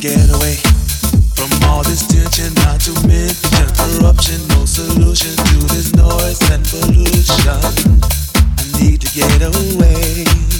get away from all this tension, not to mention corruption. No solution to this noise and pollution. I need to get away.